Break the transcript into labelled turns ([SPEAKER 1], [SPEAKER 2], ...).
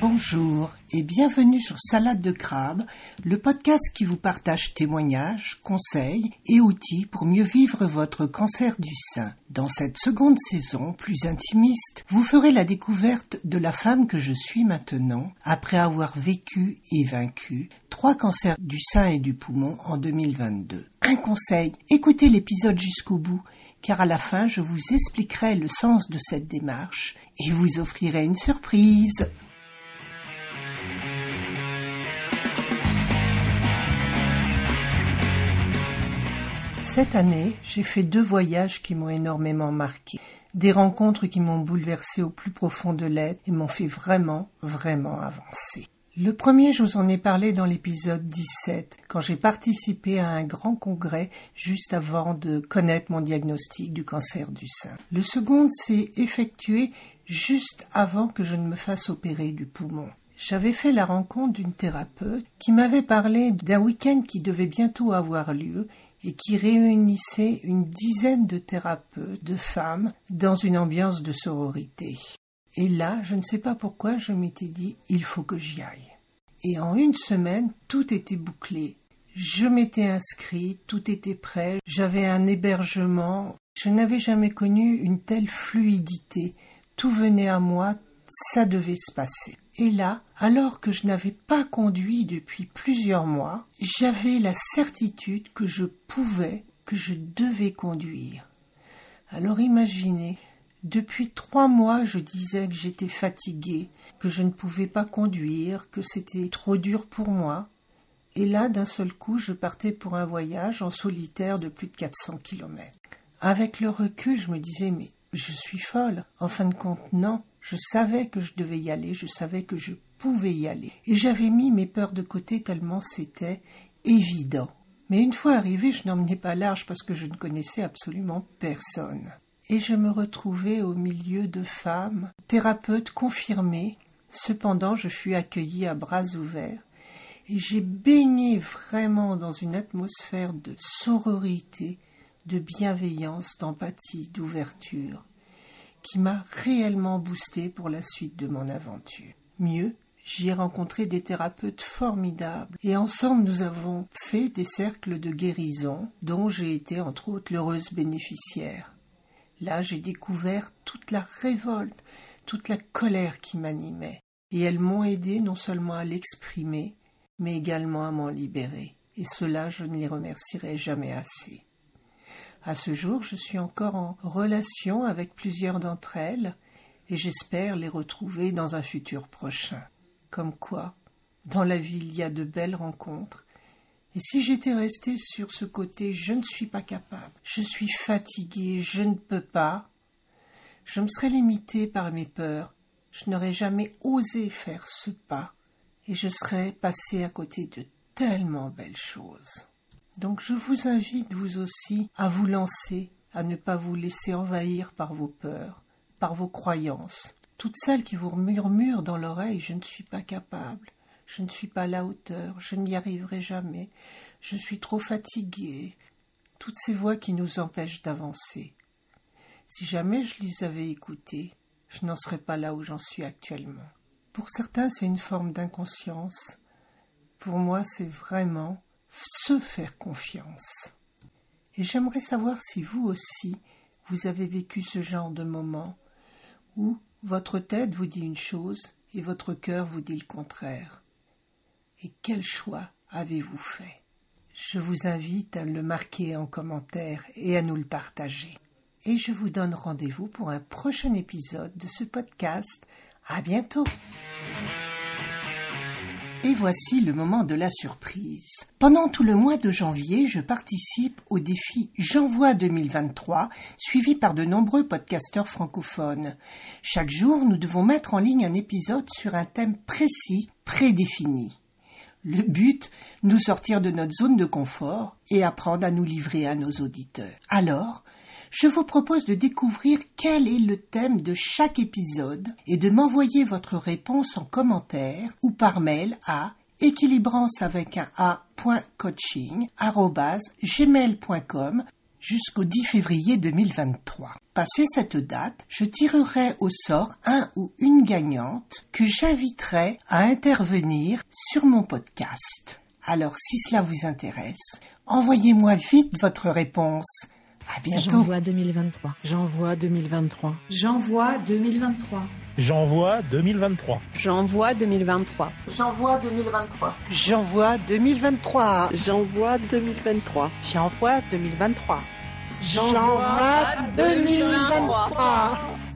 [SPEAKER 1] Bonjour et bienvenue sur Salade de crabe, le podcast qui vous partage témoignages, conseils et outils pour mieux vivre votre cancer du sein. Dans cette seconde saison, plus intimiste, vous ferez la découverte de la femme que je suis maintenant, après avoir vécu et vaincu trois cancers du sein et du poumon en 2022. Un conseil, écoutez l'épisode jusqu'au bout, car à la fin je vous expliquerai le sens de cette démarche et vous offrirai une surprise. Cette année, j'ai fait deux voyages qui m'ont énormément marqué. Des rencontres qui m'ont bouleversé au plus profond de l'être et m'ont fait vraiment, vraiment avancer. Le premier, je vous en ai parlé dans l'épisode 17, quand j'ai participé à un grand congrès juste avant de connaître mon diagnostic du cancer du sein. Le second s'est effectué juste avant que je ne me fasse opérer du poumon. J'avais fait la rencontre d'une thérapeute qui m'avait parlé d'un week-end qui devait bientôt avoir lieu et qui réunissait une dizaine de thérapeutes, de femmes, dans une ambiance de sororité. Et là, je ne sais pas pourquoi, je m'étais dit, il faut que j'y aille. Et en une semaine, tout était bouclé. Je m'étais inscrit, tout était prêt, j'avais un hébergement. Je n'avais jamais connu une telle fluidité. Tout venait à moi, ça devait se passer. Et là, alors que je n'avais pas conduit depuis plusieurs mois, j'avais la certitude que je pouvais, que je devais conduire. Alors imaginez, depuis trois mois je disais que j'étais fatiguée, que je ne pouvais pas conduire, que c'était trop dur pour moi. Et là, d'un seul coup, je partais pour un voyage en solitaire de plus de 400 kilomètres. Avec le recul, je me disais, mais je suis folle. En fin de compte, non. Je savais que je devais y aller, je savais que je pouvais y aller. Et j'avais mis mes peurs de côté tellement c'était évident. Mais une fois arrivé, je n'emmenais pas large parce que je ne connaissais absolument personne. Et je me retrouvais au milieu de femmes, thérapeutes confirmées. Cependant, je fus accueillie à bras ouverts et j'ai baigné vraiment dans une atmosphère de sororité, de bienveillance, d'empathie, d'ouverture qui m'a réellement boosté pour la suite de mon aventure. Mieux, j'y ai rencontré des thérapeutes formidables et ensemble nous avons fait des cercles de guérison dont j'ai été entre autres l'heureuse bénéficiaire. Là, j'ai découvert toute la révolte, toute la colère qui m'animait, et elles m'ont aidé non seulement à l'exprimer, mais également à m'en libérer, et cela je ne les remercierai jamais assez. À ce jour, je suis encore en relation avec plusieurs d'entre elles et j'espère les retrouver dans un futur prochain. Comme quoi, dans la vie, il y a de belles rencontres. Et si j'étais restée sur ce côté je ne suis pas capable, je suis fatiguée, je ne peux pas, je me serais limitée par mes peurs, je n'aurais jamais osé faire ce pas, et je serais passée à côté de tellement belles choses. Donc je vous invite vous aussi à vous lancer, à ne pas vous laisser envahir par vos peurs, par vos croyances, toutes celles qui vous murmurent dans l'oreille je ne suis pas capable, je ne suis pas à la hauteur, je n'y arriverai jamais, je suis trop fatigué, toutes ces voix qui nous empêchent d'avancer. Si jamais je les avais écoutées, je n'en serais pas là où j'en suis actuellement. Pour certains, c'est une forme d'inconscience. Pour moi, c'est vraiment se faire confiance. Et j'aimerais savoir si vous aussi, vous avez vécu ce genre de moment où votre tête vous dit une chose et votre cœur vous dit le contraire. Et quel choix avez-vous fait? Je vous invite à le marquer en commentaire et à nous le partager. Et je vous donne rendez-vous pour un prochain épisode de ce podcast. À bientôt! Et voici le moment de la surprise. Pendant tout le mois de janvier, je participe au défi J'envoie 2023, suivi par de nombreux podcasteurs francophones. Chaque jour, nous devons mettre en ligne un épisode sur un thème précis, prédéfini. Le but, nous sortir de notre zone de confort et apprendre à nous livrer à nos auditeurs. Alors, je vous propose de découvrir quel est le thème de chaque épisode et de m'envoyer votre réponse en commentaire ou par mail à équilibrance avec un a.coaching jusqu'au 10 février 2023. Passé cette date, je tirerai au sort un ou une gagnante que j'inviterai à intervenir sur mon podcast. Alors si cela vous intéresse, envoyez-moi vite votre réponse. À bientôt.
[SPEAKER 2] J'envoie 2023. J'envoie 2023.
[SPEAKER 3] J'envoie 2023.
[SPEAKER 4] J'envoie 2023.
[SPEAKER 5] J'envoie 2023.
[SPEAKER 6] J'envoie 2023.
[SPEAKER 7] J'envoie 2023.
[SPEAKER 8] J'envoie 2023.
[SPEAKER 7] J'envoie 2023.
[SPEAKER 9] Jean 2023.